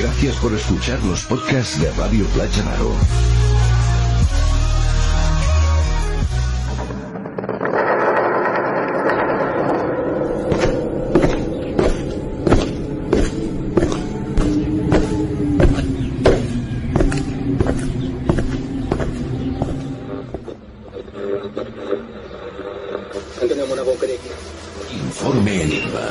Gracias por escuchar los podcasts de Radio Playa Naro. Informe Enigma.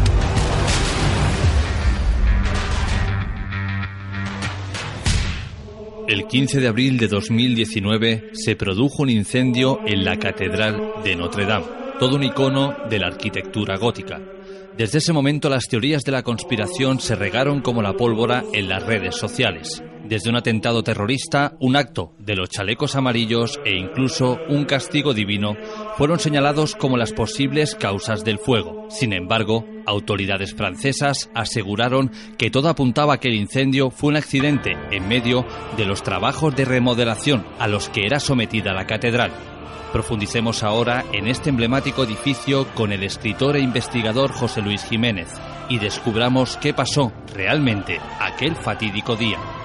El 15 de abril de 2019 se produjo un incendio en la Catedral de Notre Dame, todo un icono de la arquitectura gótica. Desde ese momento las teorías de la conspiración se regaron como la pólvora en las redes sociales. Desde un atentado terrorista, un acto de los chalecos amarillos e incluso un castigo divino fueron señalados como las posibles causas del fuego. Sin embargo, autoridades francesas aseguraron que todo apuntaba a que el incendio fue un accidente en medio de los trabajos de remodelación a los que era sometida la catedral. Profundicemos ahora en este emblemático edificio con el escritor e investigador José Luis Jiménez y descubramos qué pasó realmente aquel fatídico día.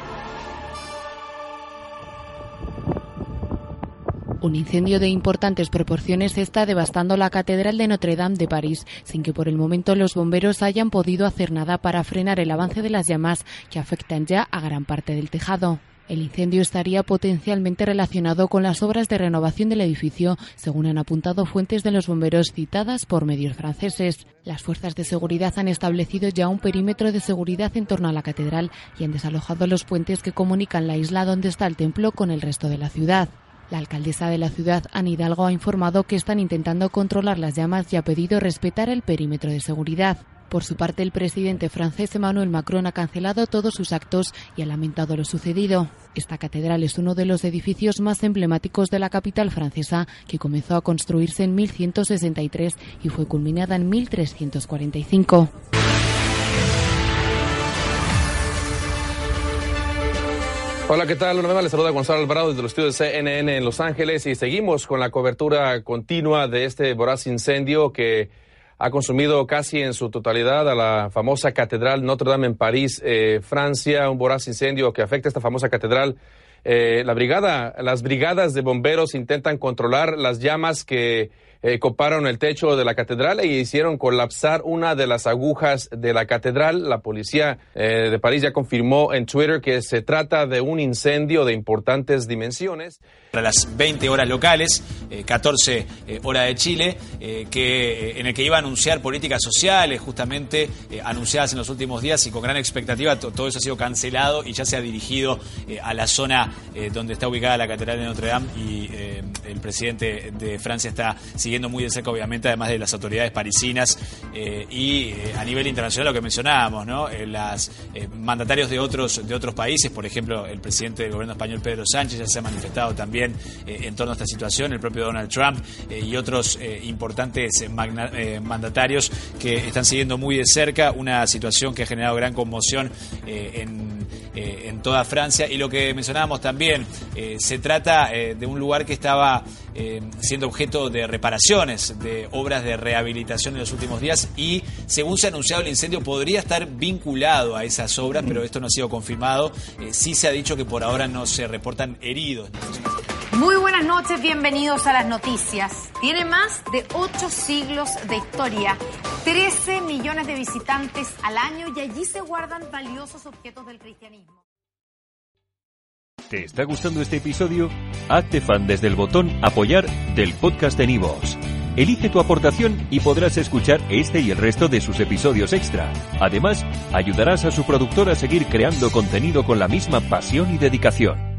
Un incendio de importantes proporciones está devastando la Catedral de Notre Dame de París, sin que por el momento los bomberos hayan podido hacer nada para frenar el avance de las llamas que afectan ya a gran parte del tejado. El incendio estaría potencialmente relacionado con las obras de renovación del edificio, según han apuntado fuentes de los bomberos citadas por medios franceses. Las fuerzas de seguridad han establecido ya un perímetro de seguridad en torno a la catedral y han desalojado los puentes que comunican la isla donde está el templo con el resto de la ciudad. La alcaldesa de la ciudad, Anne Hidalgo, ha informado que están intentando controlar las llamas y ha pedido respetar el perímetro de seguridad. Por su parte, el presidente francés Emmanuel Macron ha cancelado todos sus actos y ha lamentado lo sucedido. Esta catedral es uno de los edificios más emblemáticos de la capital francesa, que comenzó a construirse en 1163 y fue culminada en 1345. Hola, ¿qué tal? Una vez más les saluda Gonzalo Alvarado desde los estudios de CNN en Los Ángeles y seguimos con la cobertura continua de este voraz incendio que ha consumido casi en su totalidad a la famosa Catedral Notre Dame en París, eh, Francia, un voraz incendio que afecta a esta famosa catedral. Eh, la brigada, las brigadas de bomberos intentan controlar las llamas que eh, coparon el techo de la catedral e hicieron colapsar una de las agujas de la catedral. La policía eh, de París ya confirmó en Twitter que se trata de un incendio de importantes dimensiones. A las 20 horas locales, eh, 14 eh, hora de Chile, que, en el que iba a anunciar políticas sociales, justamente anunciadas en los últimos días y con gran expectativa. To- todo eso ha sido cancelado y ya se ha dirigido a la zona donde está ubicada la Catedral de Notre Dame y el presidente de Francia está siguiendo muy de cerca, obviamente, además de las autoridades parisinas eh, y eh, a nivel internacional lo que mencionábamos, ¿no? Eh, las mandatarios de otros de otros países, por ejemplo, el presidente del gobierno español Pedro Sánchez ya se ha manifestado también en torno a esta situación, el propio Donald Trump y otros importantes mandatarios que están siguiendo muy de cerca una situación que ha generado gran conmoción en, eh, en toda Francia y lo que mencionábamos también eh, se trata eh, de un lugar que estaba siendo objeto de reparaciones, de obras de rehabilitación en los últimos días y según se ha anunciado el incendio podría estar vinculado a esas obras, pero esto no ha sido confirmado. Sí se ha dicho que por ahora no se reportan heridos. Muy buenas noches, bienvenidos a las noticias. Tiene más de 8 siglos de historia, 13 millones de visitantes al año y allí se guardan valiosos objetos del cristianismo. ¿Te está gustando este episodio? Hazte fan desde el botón Apoyar del podcast de Nivos. Elige tu aportación y podrás escuchar este y el resto de sus episodios extra. Además, ayudarás a su productor a seguir creando contenido con la misma pasión y dedicación.